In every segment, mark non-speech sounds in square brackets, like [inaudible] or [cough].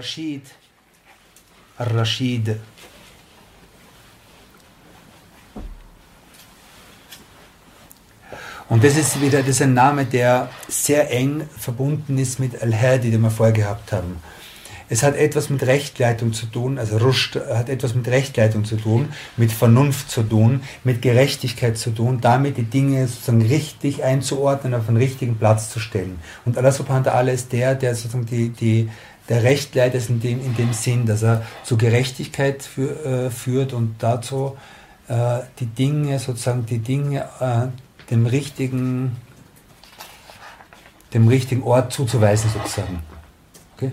الرشيد الرشيد Und das ist wieder das ist ein Name, der sehr eng verbunden ist mit Al-Hadi, den wir vorher gehabt haben. Es hat etwas mit Rechtleitung zu tun, also Rushd hat etwas mit Rechtleitung zu tun, mit Vernunft zu tun, mit Gerechtigkeit zu tun, damit die Dinge sozusagen richtig einzuordnen, auf den richtigen Platz zu stellen. Und Allah subhanahu wa ta'ala ist der, der sozusagen die, die, der Rechtleiter ist in dem, in dem Sinn, dass er zu Gerechtigkeit für, äh, führt und dazu äh, die Dinge, sozusagen die Dinge äh, dem richtigen, dem richtigen Ort zuzuweisen, sozusagen. Okay?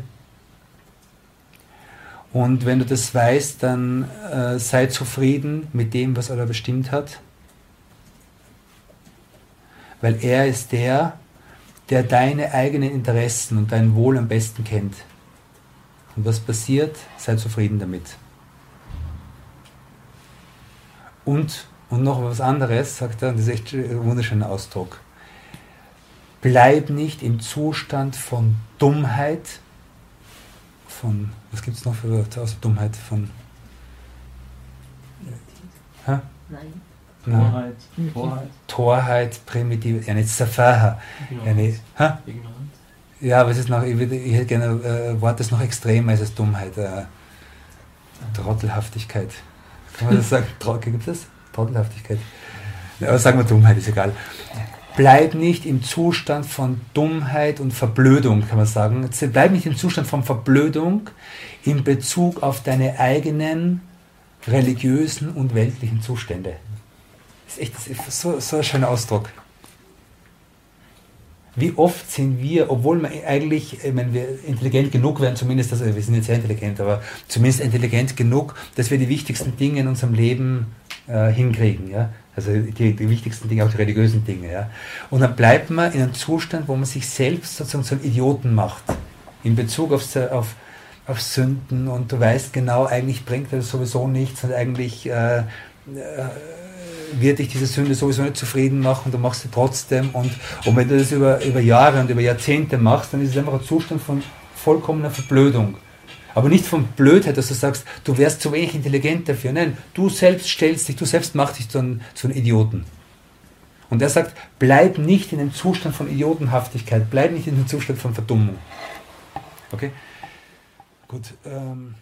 Und wenn du das weißt, dann äh, sei zufrieden mit dem, was Allah bestimmt hat. Weil er ist der, der deine eigenen Interessen und dein Wohl am besten kennt. Und was passiert, sei zufrieden damit. Und, und noch was anderes, sagt er, und das ist echt ein wunderschöner Ausdruck. Bleib nicht im Zustand von Dummheit, von, was gibt es noch für Wörter aus Dummheit? Von. Hä? Nein. Torheit. Torheit. Torheit, primitiv, eine Safaha. Eine, hä? Ignoranz. Ja, aber es ist noch, ich, würde, ich hätte gerne äh, Wort, das noch extremer ist als Dummheit. Äh, Trottelhaftigkeit. Kann man das sagen? [laughs] Gibt es das? Trottelhaftigkeit. Ja, aber sagen wir Dummheit, ist egal. Bleib nicht im Zustand von Dummheit und Verblödung, kann man sagen. Bleib nicht im Zustand von Verblödung in Bezug auf deine eigenen religiösen und weltlichen Zustände. Das ist echt das ist so, so ein schöner Ausdruck. Wie oft sind wir, obwohl wir eigentlich, wenn wir intelligent genug wären, zumindest, also wir sind jetzt sehr intelligent, aber zumindest intelligent genug, dass wir die wichtigsten Dinge in unserem Leben äh, hinkriegen. Ja? Also die, die wichtigsten Dinge, auch die religiösen Dinge. Ja? Und dann bleibt man in einem Zustand, wo man sich selbst sozusagen zum Idioten macht. In Bezug auf, auf, auf Sünden und du weißt genau, eigentlich bringt das sowieso nichts und eigentlich äh, äh, wird dich diese Sünde sowieso nicht zufrieden machen, du machst sie trotzdem und, und wenn du das über, über Jahre und über Jahrzehnte machst, dann ist es einfach ein Zustand von vollkommener Verblödung. Aber nicht von Blödheit, dass du sagst, du wärst zu wenig intelligent dafür. Nein, du selbst stellst dich, du selbst machst dich zu einem, zu einem Idioten. Und er sagt, bleib nicht in dem Zustand von Idiotenhaftigkeit, bleib nicht in dem Zustand von Verdummung. Okay? Gut. Ähm